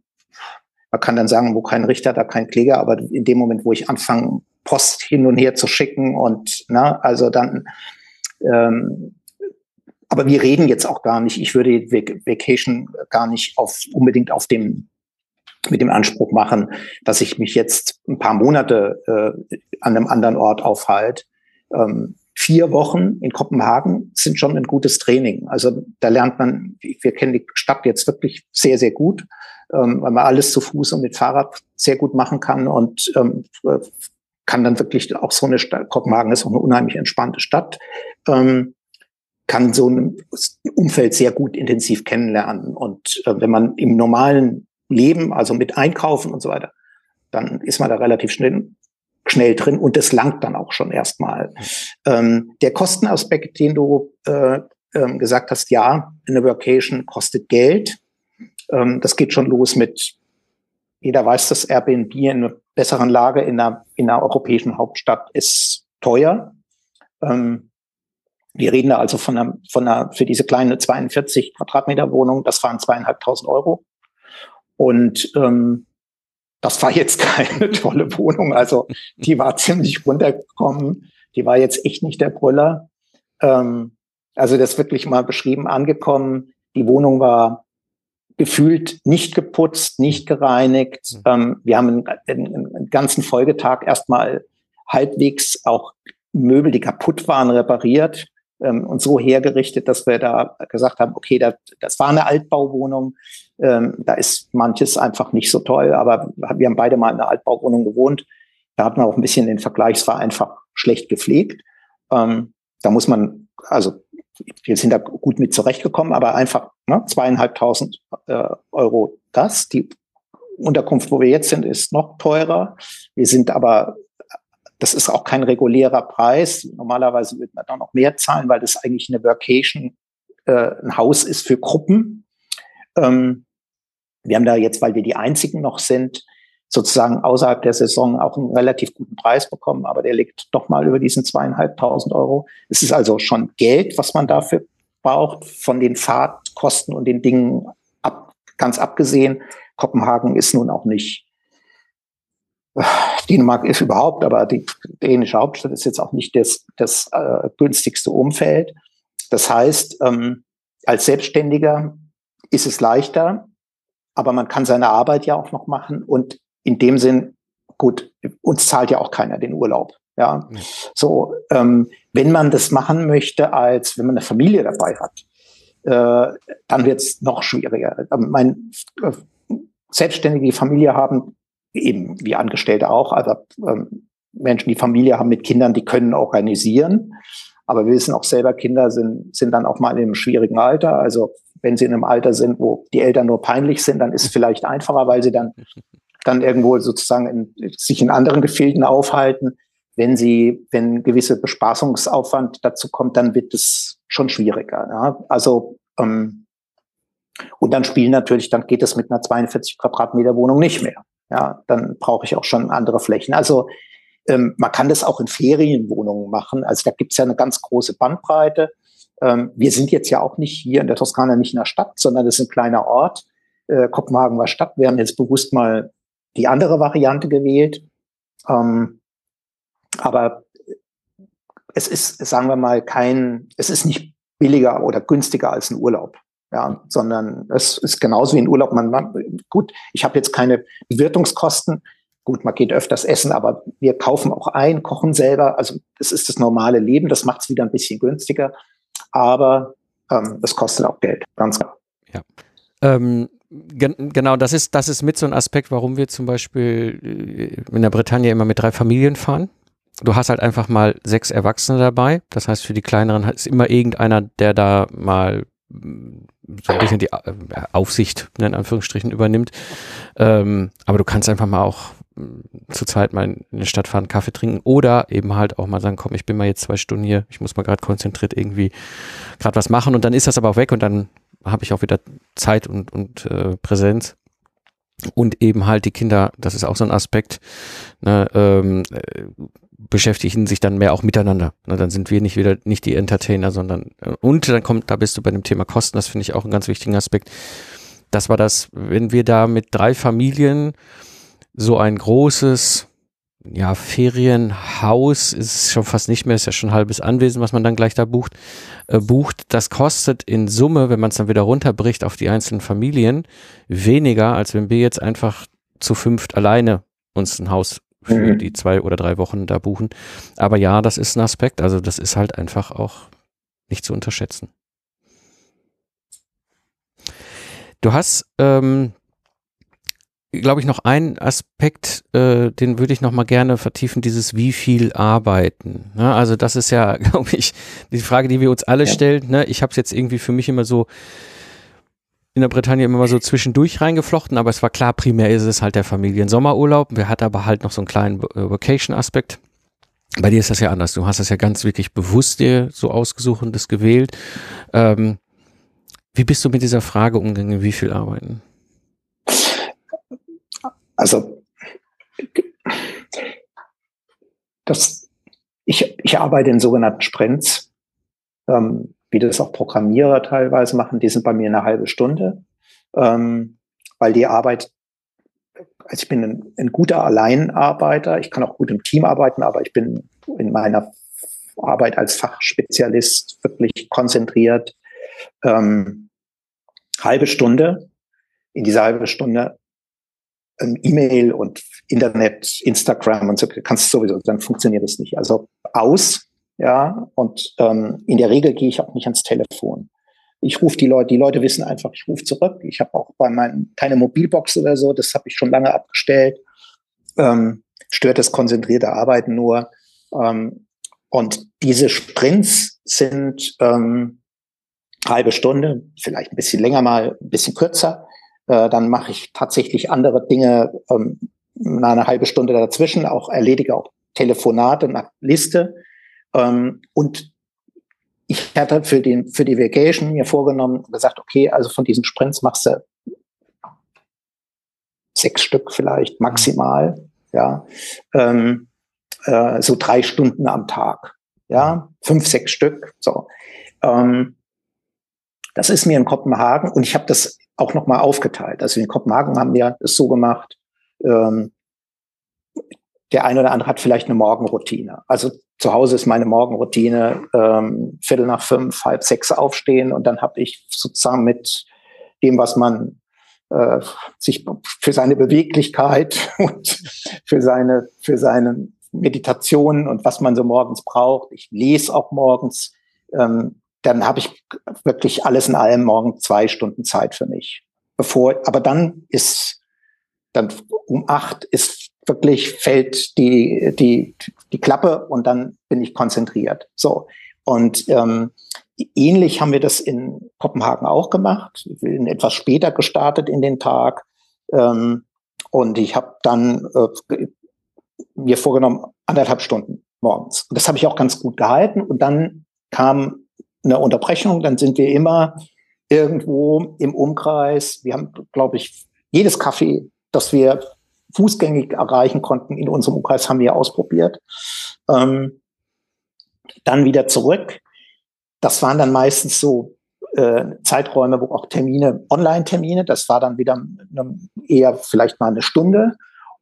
man kann dann sagen, wo kein Richter, da kein Kläger, aber in dem Moment, wo ich anfange, Post hin und her zu schicken und ne, also dann ähm, aber wir reden jetzt auch gar nicht, ich würde Vacation gar nicht auf, unbedingt auf dem mit dem Anspruch machen, dass ich mich jetzt ein paar Monate äh, an einem anderen Ort aufhalte. Ähm, vier Wochen in Kopenhagen sind schon ein gutes Training. Also da lernt man, wir kennen die Stadt jetzt wirklich sehr, sehr gut, ähm, weil man alles zu Fuß und mit Fahrrad sehr gut machen kann und ähm, kann dann wirklich auch so eine Stadt, Kopenhagen ist auch eine unheimlich entspannte Stadt, ähm, kann so ein Umfeld sehr gut intensiv kennenlernen. Und äh, wenn man im normalen leben, also mit Einkaufen und so weiter, dann ist man da relativ schnell, schnell drin und das langt dann auch schon erstmal. Ähm, der Kostenaspekt, den du äh, ähm, gesagt hast, ja, eine Vacation kostet Geld. Ähm, das geht schon los mit, jeder weiß, dass Airbnb in einer besseren Lage in einer, in einer europäischen Hauptstadt ist teuer. Ähm, wir reden da also von einer, von einer, für diese kleine 42 Quadratmeter Wohnung, das waren zweieinhalbtausend Euro. Und ähm, das war jetzt keine tolle Wohnung. Also die war ziemlich runtergekommen. Die war jetzt echt nicht der Brüller. Ähm, also das wirklich mal beschrieben angekommen. Die Wohnung war gefühlt nicht geputzt, nicht gereinigt. Mhm. Ähm, wir haben einen, einen, einen ganzen Folgetag erstmal halbwegs auch Möbel, die kaputt waren, repariert ähm, und so hergerichtet, dass wir da gesagt haben, okay, das, das war eine Altbauwohnung, ähm, da ist manches einfach nicht so toll, aber wir haben beide mal in einer Altbauwohnung gewohnt. Da hat man auch ein bisschen den Vergleich, es war einfach schlecht gepflegt. Ähm, da muss man, also wir sind da gut mit zurechtgekommen, aber einfach ne, zweieinhalbtausend äh, Euro das. Die Unterkunft, wo wir jetzt sind, ist noch teurer. Wir sind aber das ist auch kein regulärer Preis. Normalerweise würde man da noch mehr zahlen, weil das eigentlich eine Workation, äh, ein Haus ist für Gruppen. Ähm, wir haben da jetzt, weil wir die einzigen noch sind, sozusagen außerhalb der Saison auch einen relativ guten Preis bekommen, aber der liegt doch mal über diesen zweieinhalbtausend Euro. Es ist also schon Geld, was man dafür braucht, von den Fahrtkosten und den Dingen ab, ganz abgesehen. Kopenhagen ist nun auch nicht Dänemark ist überhaupt, aber die dänische Hauptstadt ist jetzt auch nicht das, das äh, günstigste Umfeld. Das heißt, ähm, als Selbstständiger ist es leichter, aber man kann seine Arbeit ja auch noch machen und in dem Sinn, gut, uns zahlt ja auch keiner den Urlaub. Ja, mhm. so, ähm, wenn man das machen möchte, als wenn man eine Familie dabei hat, äh, dann wird es noch schwieriger. Ähm, mein äh, Selbstständige, die Familie haben, eben wie Angestellte auch, also ähm, Menschen, die Familie haben mit Kindern, die können organisieren. Aber wir wissen auch selber, Kinder sind, sind dann auch mal in einem schwierigen Alter. Also wenn sie in einem Alter sind, wo die Eltern nur peinlich sind, dann ist es vielleicht einfacher, weil sie dann, dann irgendwo sozusagen in, sich in anderen Gefilden aufhalten. Wenn sie, wenn gewisse Bespaßungsaufwand dazu kommt, dann wird es schon schwieriger. Ja? Also ähm, und dann spielen natürlich, dann geht es mit einer 42 Quadratmeter Wohnung nicht mehr ja, dann brauche ich auch schon andere Flächen. Also ähm, man kann das auch in Ferienwohnungen machen. Also da gibt es ja eine ganz große Bandbreite. Ähm, wir sind jetzt ja auch nicht hier in der Toskana, nicht in der Stadt, sondern das ist ein kleiner Ort. Äh, Kopenhagen war Stadt. Wir haben jetzt bewusst mal die andere Variante gewählt. Ähm, aber es ist, sagen wir mal, kein, es ist nicht billiger oder günstiger als ein Urlaub ja, sondern es ist genauso wie ein Urlaub. Man, man gut, ich habe jetzt keine Bewirtungskosten. Gut, man geht öfters essen, aber wir kaufen auch ein, kochen selber. Also das ist das normale Leben. Das macht es wieder ein bisschen günstiger, aber ähm, das kostet auch Geld, ganz klar. Ja. Ähm, gen genau, das ist, das ist mit so ein Aspekt, warum wir zum Beispiel äh, in der Bretagne immer mit drei Familien fahren. Du hast halt einfach mal sechs Erwachsene dabei. Das heißt, für die kleineren ist immer irgendeiner, der da mal so ein bisschen die äh, Aufsicht in Anführungsstrichen übernimmt. Ähm, aber du kannst einfach mal auch mm, zur Zeit mal in die Stadt fahren, Kaffee trinken oder eben halt auch mal sagen, komm, ich bin mal jetzt zwei Stunden hier, ich muss mal gerade konzentriert irgendwie gerade was machen und dann ist das aber auch weg und dann habe ich auch wieder Zeit und, und äh, Präsenz. Und eben halt die Kinder, das ist auch so ein Aspekt, ne, ähm, äh, beschäftigen sich dann mehr auch miteinander. Ne, dann sind wir nicht wieder nicht die Entertainer, sondern äh, und dann kommt, da bist du bei dem Thema Kosten, das finde ich auch einen ganz wichtigen Aspekt. Das war das, wenn wir da mit drei Familien so ein großes ja, Ferienhaus ist schon fast nicht mehr, ist ja schon ein halbes Anwesen, was man dann gleich da bucht, äh, bucht. Das kostet in Summe, wenn man es dann wieder runterbricht auf die einzelnen Familien, weniger, als wenn wir jetzt einfach zu fünft alleine uns ein Haus für mhm. die zwei oder drei Wochen da buchen. Aber ja, das ist ein Aspekt. Also das ist halt einfach auch nicht zu unterschätzen. Du hast, ähm, glaube ich, noch einen Aspekt, äh, den würde ich noch mal gerne vertiefen, dieses wie viel arbeiten. Ne? Also das ist ja, glaube ich, die Frage, die wir uns alle ja. stellen. Ne? Ich habe es jetzt irgendwie für mich immer so in der Bretagne immer mal so zwischendurch reingeflochten, aber es war klar, primär ist es halt der Familiensommerurlaub. Wir hatten aber halt noch so einen kleinen äh, Vacation-Aspekt. Bei dir ist das ja anders. Du hast das ja ganz wirklich bewusst dir so ausgesucht und das gewählt. Ähm, wie bist du mit dieser Frage umgegangen, wie viel arbeiten? Also das, ich, ich arbeite in sogenannten Sprints, ähm, wie das auch Programmierer teilweise machen, die sind bei mir eine halbe Stunde, ähm, weil die Arbeit, also ich bin ein, ein guter Alleinarbeiter, ich kann auch gut im Team arbeiten, aber ich bin in meiner Arbeit als Fachspezialist wirklich konzentriert. Ähm, halbe Stunde. In dieser halbe Stunde ähm, E-Mail und Internet, Instagram und so kannst du sowieso, dann funktioniert es nicht. Also aus, ja, und ähm, in der Regel gehe ich auch nicht ans Telefon. Ich rufe die Leute, die Leute wissen einfach, ich rufe zurück. Ich habe auch bei meinem keine Mobilbox oder so, das habe ich schon lange abgestellt. Ähm, stört das konzentrierte Arbeiten nur. Ähm, und diese Sprints sind ähm, halbe Stunde, vielleicht ein bisschen länger mal, ein bisschen kürzer. Äh, dann mache ich tatsächlich andere Dinge, ähm, eine halbe Stunde dazwischen, auch erledige auch Telefonate nach Liste. Ähm, und ich hatte für, den, für die Vacation mir vorgenommen, gesagt, okay, also von diesen Sprints machst du sechs Stück vielleicht maximal, ja. Ähm, äh, so drei Stunden am Tag. Ja, fünf, sechs Stück. So. Ähm, das ist mir in Kopenhagen und ich habe das auch nochmal aufgeteilt. Also in Kopenhagen haben wir es so gemacht, ähm, der eine oder andere hat vielleicht eine Morgenroutine. Also zu Hause ist meine Morgenroutine ähm, Viertel nach fünf, halb sechs aufstehen und dann habe ich sozusagen mit dem, was man äh, sich für seine Beweglichkeit und für seine für seinen Meditationen und was man so morgens braucht. Ich lese auch morgens. Ähm, dann habe ich wirklich alles in allem morgen zwei Stunden Zeit für mich. Bevor, aber dann ist dann um acht ist wirklich fällt die die die Klappe und dann bin ich konzentriert. So und ähm, ähnlich haben wir das in Kopenhagen auch gemacht. Wir sind etwas später gestartet in den Tag. Ähm, und ich habe dann äh, mir vorgenommen, anderthalb Stunden morgens. Das habe ich auch ganz gut gehalten. Und dann kam eine Unterbrechung. Dann sind wir immer irgendwo im Umkreis. Wir haben, glaube ich, jedes Café, das wir fußgängig erreichen konnten in unserem Umkreis, haben wir ausprobiert. Ähm, dann wieder zurück. Das waren dann meistens so äh, Zeiträume, wo auch Termine, Online-Termine, das war dann wieder eine, eher vielleicht mal eine Stunde.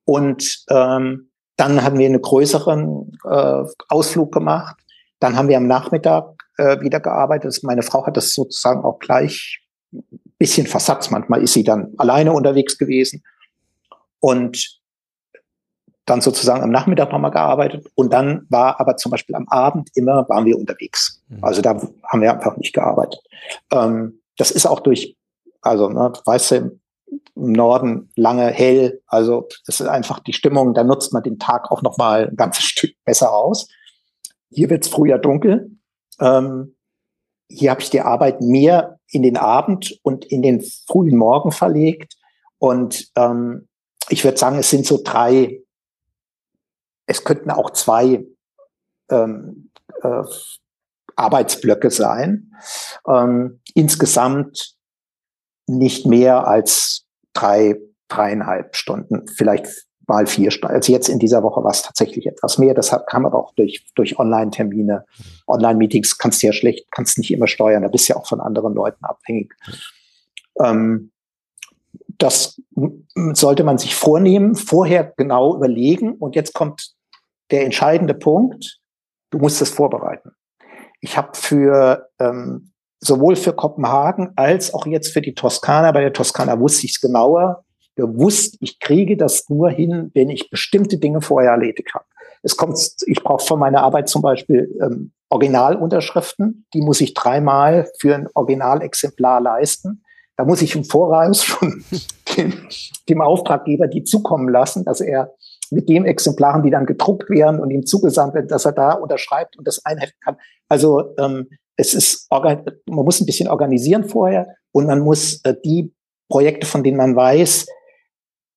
Und ähm, dann haben wir einen größeren äh, Ausflug gemacht. Dann haben wir am Nachmittag äh, wieder gearbeitet. Meine Frau hat das sozusagen auch gleich ein bisschen versatzt. Manchmal ist sie dann alleine unterwegs gewesen. Und dann sozusagen am Nachmittag nochmal gearbeitet. Und dann war aber zum Beispiel am Abend immer, waren wir unterwegs. Mhm. Also da haben wir einfach nicht gearbeitet. Ähm, das ist auch durch, also, ne, weißt du, im Norden lange hell. Also das ist einfach die Stimmung, da nutzt man den Tag auch noch mal ein ganzes Stück besser aus. Hier wird's früher dunkel. Ähm, hier habe ich die Arbeit mehr in den Abend und in den frühen Morgen verlegt. Und ähm, ich würde sagen, es sind so drei, es könnten auch zwei ähm, äh, Arbeitsblöcke sein. Ähm, insgesamt nicht mehr als drei, dreieinhalb Stunden, vielleicht mal vier Stunden. Also jetzt in dieser Woche war es tatsächlich etwas mehr. Das kam aber auch durch, durch Online-Termine. Online-Meetings kannst du ja schlecht, kannst nicht immer steuern. Da bist du ja auch von anderen Leuten abhängig. Ähm, das sollte man sich vornehmen, vorher genau überlegen. Und jetzt kommt der entscheidende Punkt. Du musst es vorbereiten. Ich habe für ähm, sowohl für Kopenhagen als auch jetzt für die Toskana. Bei der Toskana wusste ich es genauer. Gewusst, ich kriege das nur hin, wenn ich bestimmte Dinge vorher erledigt habe. Es kommt, ich brauche von meiner Arbeit zum Beispiel ähm, Originalunterschriften. Die muss ich dreimal für ein Originalexemplar leisten. Da muss ich im Voraus schon dem, dem Auftraggeber die zukommen lassen, dass er mit den Exemplaren, die dann gedruckt werden und ihm zugesandt werden, dass er da unterschreibt und das einheften kann. Also ähm, es ist, man muss ein bisschen organisieren vorher und man muss äh, die Projekte, von denen man weiß,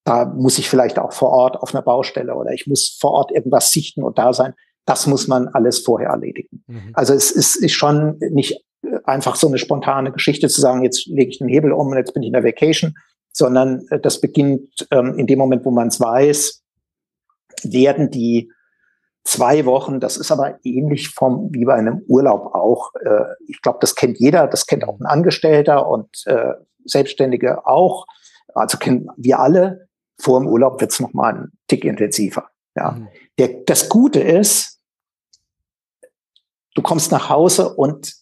da muss ich vielleicht auch vor Ort auf einer Baustelle oder ich muss vor Ort irgendwas sichten und da sein. Das muss man alles vorher erledigen. Mhm. Also es ist, ist schon nicht einfach so eine spontane Geschichte zu sagen, jetzt lege ich den Hebel um und jetzt bin ich in der Vacation, sondern äh, das beginnt ähm, in dem Moment, wo man es weiß, werden die zwei Wochen, das ist aber ähnlich vom, wie bei einem Urlaub auch. Äh, ich glaube, das kennt jeder, das kennt auch ein Angestellter und äh, Selbstständige auch. Also kennen wir alle. Vor dem Urlaub wird es nochmal ein Tick intensiver. Ja. Mhm. Der, das Gute ist, du kommst nach Hause und,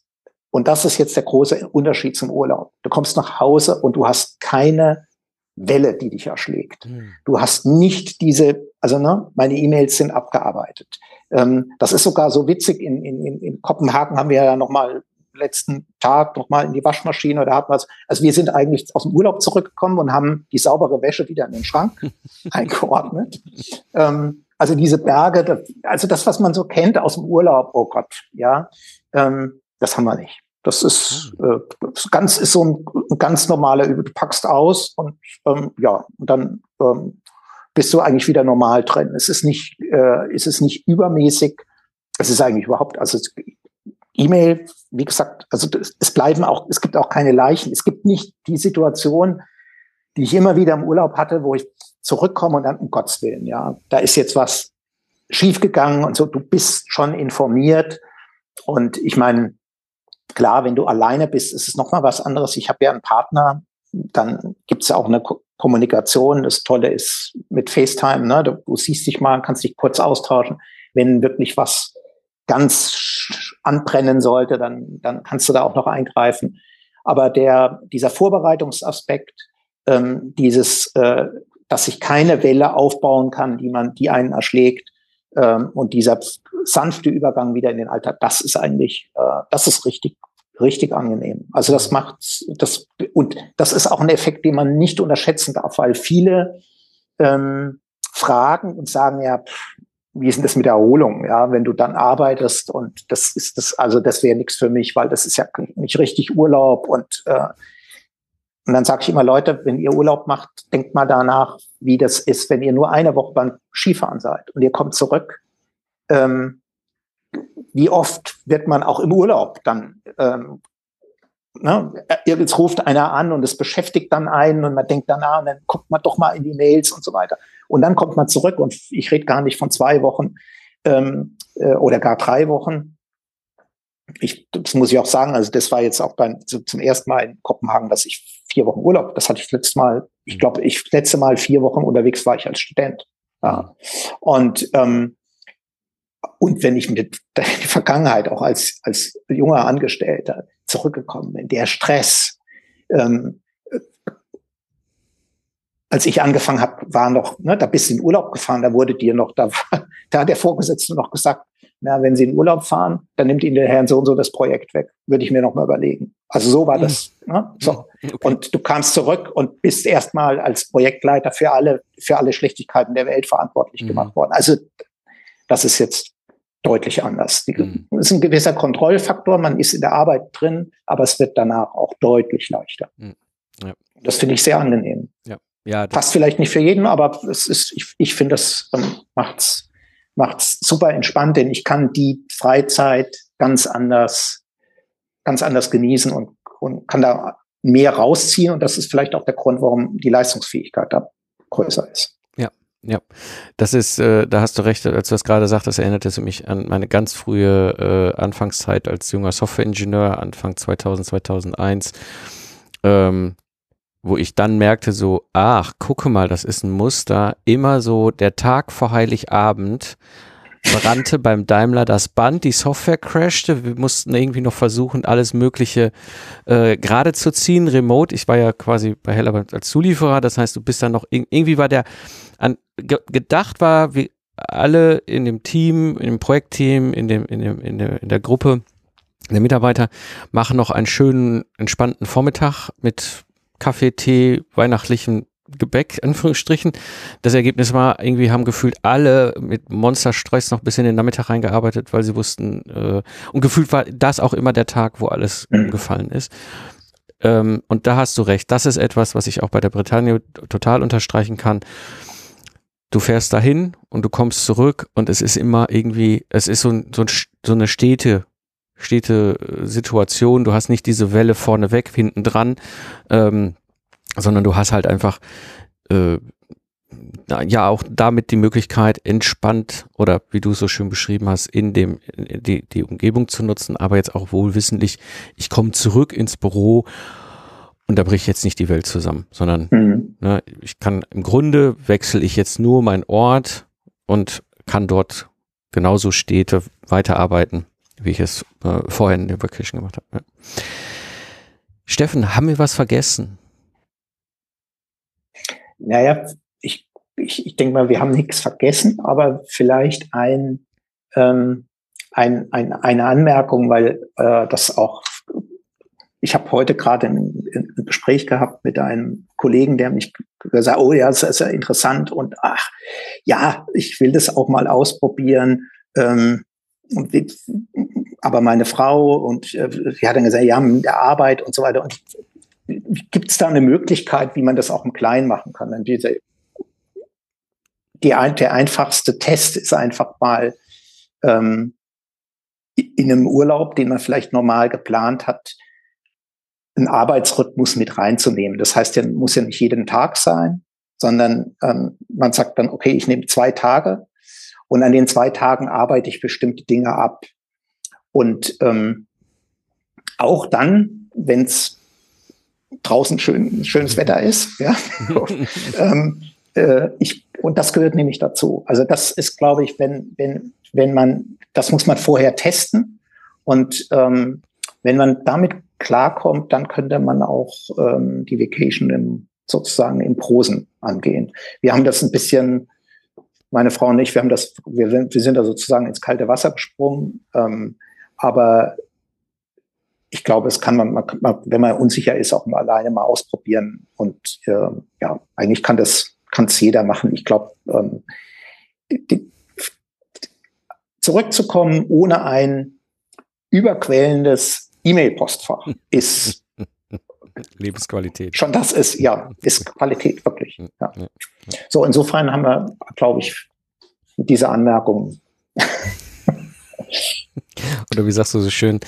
und das ist jetzt der große Unterschied zum Urlaub. Du kommst nach Hause und du hast keine Welle, die dich erschlägt. Mhm. Du hast nicht diese, also ne, meine E-Mails sind abgearbeitet. Ähm, das ist sogar so witzig. In, in, in Kopenhagen haben wir ja nochmal letzten Tag nochmal in die Waschmaschine oder hat was. Also wir sind eigentlich aus dem Urlaub zurückgekommen und haben die saubere Wäsche wieder in den Schrank eingeordnet. Ähm, also diese Berge, also das, was man so kennt aus dem Urlaub, oh Gott, ja, ähm, das haben wir nicht. Das ist äh, das ganz ist so ein, ein ganz normaler Du packst aus und ähm, ja, und dann ähm, bist du eigentlich wieder normal drin. Es ist nicht, äh, es ist nicht übermäßig. Es ist eigentlich überhaupt, also E-Mail, wie gesagt, also es bleiben auch, es gibt auch keine Leichen. Es gibt nicht die Situation, die ich immer wieder im Urlaub hatte, wo ich zurückkomme und dann, um Gottes Willen, ja, da ist jetzt was schiefgegangen und so, du bist schon informiert. Und ich meine, klar, wenn du alleine bist, ist es nochmal was anderes. Ich habe ja einen Partner, dann gibt es ja auch eine Ko Kommunikation. Das Tolle ist mit FaceTime, ne? Du, du siehst dich mal, kannst dich kurz austauschen. Wenn wirklich was ganz anbrennen sollte, dann, dann kannst du da auch noch eingreifen. Aber der, dieser Vorbereitungsaspekt, ähm, dieses, äh, dass sich keine Welle aufbauen kann, die man, die einen erschlägt, ähm, und dieser sanfte Übergang wieder in den Alltag, das ist eigentlich, äh, das ist richtig, richtig angenehm. Also das macht das und das ist auch ein Effekt, den man nicht unterschätzen darf, weil viele ähm, fragen und sagen ja, pff, wie ist denn das mit Erholung? Ja, wenn du dann arbeitest und das ist das, also das wäre nichts für mich, weil das ist ja nicht richtig Urlaub und äh, und dann sage ich immer, Leute, wenn ihr Urlaub macht, denkt mal danach, wie das ist, wenn ihr nur eine Woche beim Skifahren seid und ihr kommt zurück. Ähm, wie oft wird man auch im Urlaub dann ähm, ne, jetzt ruft einer an und es beschäftigt dann einen und man denkt danach und dann guckt man doch mal in die Mails und so weiter. Und dann kommt man zurück und ich rede gar nicht von zwei Wochen ähm, äh, oder gar drei Wochen. Ich, das muss ich auch sagen, also das war jetzt auch beim, zum ersten Mal in Kopenhagen, dass ich vier Wochen Urlaub, das hatte ich letztes Mal, ich glaube, ich letzte Mal vier Wochen unterwegs war ich als Student. Ja. Und ähm, und wenn ich mit der Vergangenheit auch als, als junger Angestellter zurückgekommen bin, der Stress, ähm, als ich angefangen habe, war noch, ne, da bist du in Urlaub gefahren, da wurde dir noch, da, da hat der Vorgesetzte noch gesagt, na, wenn Sie in Urlaub fahren, dann nimmt Ihnen der Herrn so und so das Projekt weg. Würde ich mir noch mal überlegen. Also so war das. Ne? So. Okay. Und du kamst zurück und bist erstmal als Projektleiter für alle, für alle Schlechtigkeiten der Welt verantwortlich mhm. gemacht worden. Also das ist jetzt deutlich anders. Mhm. ist ein gewisser Kontrollfaktor, man ist in der Arbeit drin, aber es wird danach auch deutlich leichter. Mhm. Ja. Das finde ich sehr angenehm. Ja. Ja, Passt vielleicht nicht für jeden, aber es ist, ich, ich finde, das ähm, macht's, macht's super entspannt, denn ich kann die Freizeit ganz anders, ganz anders genießen und, und kann da mehr rausziehen. Und das ist vielleicht auch der Grund, warum die Leistungsfähigkeit da größer ist. Ja, das ist, äh, da hast du recht, als du das gerade sagtest, erinnert es mich an meine ganz frühe äh, Anfangszeit als junger Softwareingenieur, Anfang 2000, 2001, ähm, wo ich dann merkte so, ach, gucke mal, das ist ein Muster, immer so der Tag vor Heiligabend, brannte beim Daimler das Band, die Software crashte, wir mussten irgendwie noch versuchen, alles Mögliche äh, gerade zu ziehen, remote. Ich war ja quasi bei Heller als Zulieferer, das heißt, du bist dann noch, irgendwie war der, an, ge gedacht war, wie alle in dem Team, in dem Projektteam, in dem, in dem, in der, in der Gruppe, der Mitarbeiter machen noch einen schönen, entspannten Vormittag mit Kaffee, Tee, weihnachtlichen Gebäck, Anführungsstrichen. Das Ergebnis war, irgendwie haben gefühlt alle mit Monsterstress noch bis in den Nachmittag reingearbeitet, weil sie wussten, äh, und gefühlt war das auch immer der Tag, wo alles mhm. umgefallen ist. Ähm, und da hast du recht. Das ist etwas, was ich auch bei der Bretagne total unterstreichen kann. Du fährst dahin und du kommst zurück und es ist immer irgendwie, es ist so, so, so eine stete, stete Situation. Du hast nicht diese Welle vorne weg, hinten dran. Ähm, sondern du hast halt einfach äh, ja auch damit die Möglichkeit, entspannt oder wie du so schön beschrieben hast, in dem die, die Umgebung zu nutzen, aber jetzt auch wohlwissentlich, ich komme zurück ins Büro und da bricht jetzt nicht die Welt zusammen, sondern mhm. ne, ich kann im Grunde wechsle ich jetzt nur meinen Ort und kann dort genauso stete weiterarbeiten, wie ich es äh, vorher in der Vacation gemacht habe. Ja. Steffen, haben wir was vergessen? Naja, ich, ich, ich denke mal, wir haben nichts vergessen, aber vielleicht ein, ähm, ein, ein, eine Anmerkung, weil äh, das auch, ich habe heute gerade ein, ein Gespräch gehabt mit einem Kollegen, der mich gesagt oh ja, das ist ja interessant und ach, ja, ich will das auch mal ausprobieren. Ähm, und aber meine Frau und äh, sie hat dann gesagt, ja, mit der Arbeit und so weiter. Und gibt es da eine Möglichkeit, wie man das auch im Kleinen machen kann? Und diese, die, der einfachste Test ist einfach mal ähm, in einem Urlaub, den man vielleicht normal geplant hat, einen Arbeitsrhythmus mit reinzunehmen. Das heißt, der muss ja nicht jeden Tag sein, sondern ähm, man sagt dann, okay, ich nehme zwei Tage und an den zwei Tagen arbeite ich bestimmte Dinge ab. Und ähm, auch dann, wenn es draußen schön, schönes Wetter ist, ja, ähm, äh, ich, und das gehört nämlich dazu. Also das ist, glaube ich, wenn, wenn, wenn man, das muss man vorher testen. Und ähm, wenn man damit klarkommt, dann könnte man auch ähm, die Vacation im, sozusagen in Prosen angehen. Wir haben das ein bisschen, meine Frau und ich, wir haben das, wir, wir sind da sozusagen ins kalte Wasser gesprungen. Ähm, aber ich glaube, es kann man, man, wenn man unsicher ist, auch mal alleine mal ausprobieren. Und äh, ja, eigentlich kann das kann es jeder machen. Ich glaube, ähm, zurückzukommen ohne ein überquellendes E-Mail-Postfach ist Lebensqualität. Schon das ist, ja, ist Qualität wirklich. Ja. So, insofern haben wir, glaube ich, diese Anmerkung Oder wie sagst du so schön?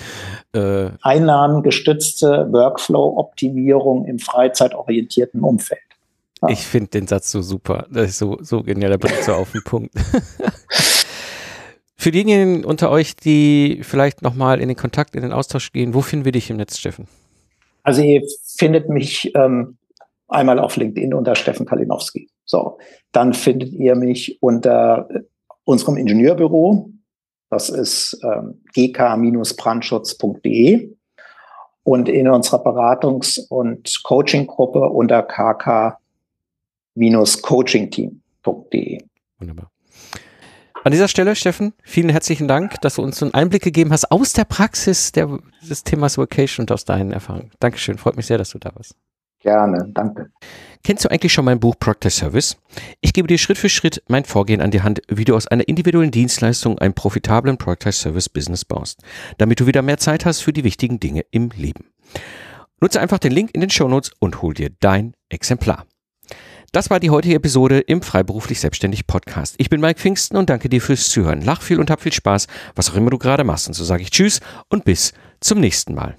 Äh Einnahmengestützte Workflow-Optimierung im freizeitorientierten Umfeld. Ja. Ich finde den Satz so super. Das ist so, so genial, der bringt so auf den Punkt. Für diejenigen unter euch, die vielleicht nochmal in den Kontakt, in den Austausch gehen, wo finden wir dich im Netz, Steffen? Also ihr findet mich ähm, einmal auf LinkedIn unter Steffen Kalinowski. So, dann findet ihr mich unter äh, unserem Ingenieurbüro, das ist ähm, gk-brandschutz.de und in unserer Beratungs- und Coaching-Gruppe unter kk-coachingteam.de. Wunderbar. An dieser Stelle, Steffen, vielen herzlichen Dank, dass du uns einen Einblick gegeben hast aus der Praxis der, des Themas Vocation und aus deinen Erfahrungen. Dankeschön, freut mich sehr, dass du da warst. Gerne, danke. Kennst du eigentlich schon mein Buch Proctor Service? Ich gebe dir Schritt für Schritt mein Vorgehen an die Hand, wie du aus einer individuellen Dienstleistung einen profitablen Proctor Service Business baust, damit du wieder mehr Zeit hast für die wichtigen Dinge im Leben. Nutze einfach den Link in den Shownotes und hol dir dein Exemplar. Das war die heutige Episode im Freiberuflich Selbstständig Podcast. Ich bin Mike Pfingsten und danke dir fürs Zuhören. Lach viel und hab viel Spaß, was auch immer du gerade machst. Und so sage ich Tschüss und bis zum nächsten Mal.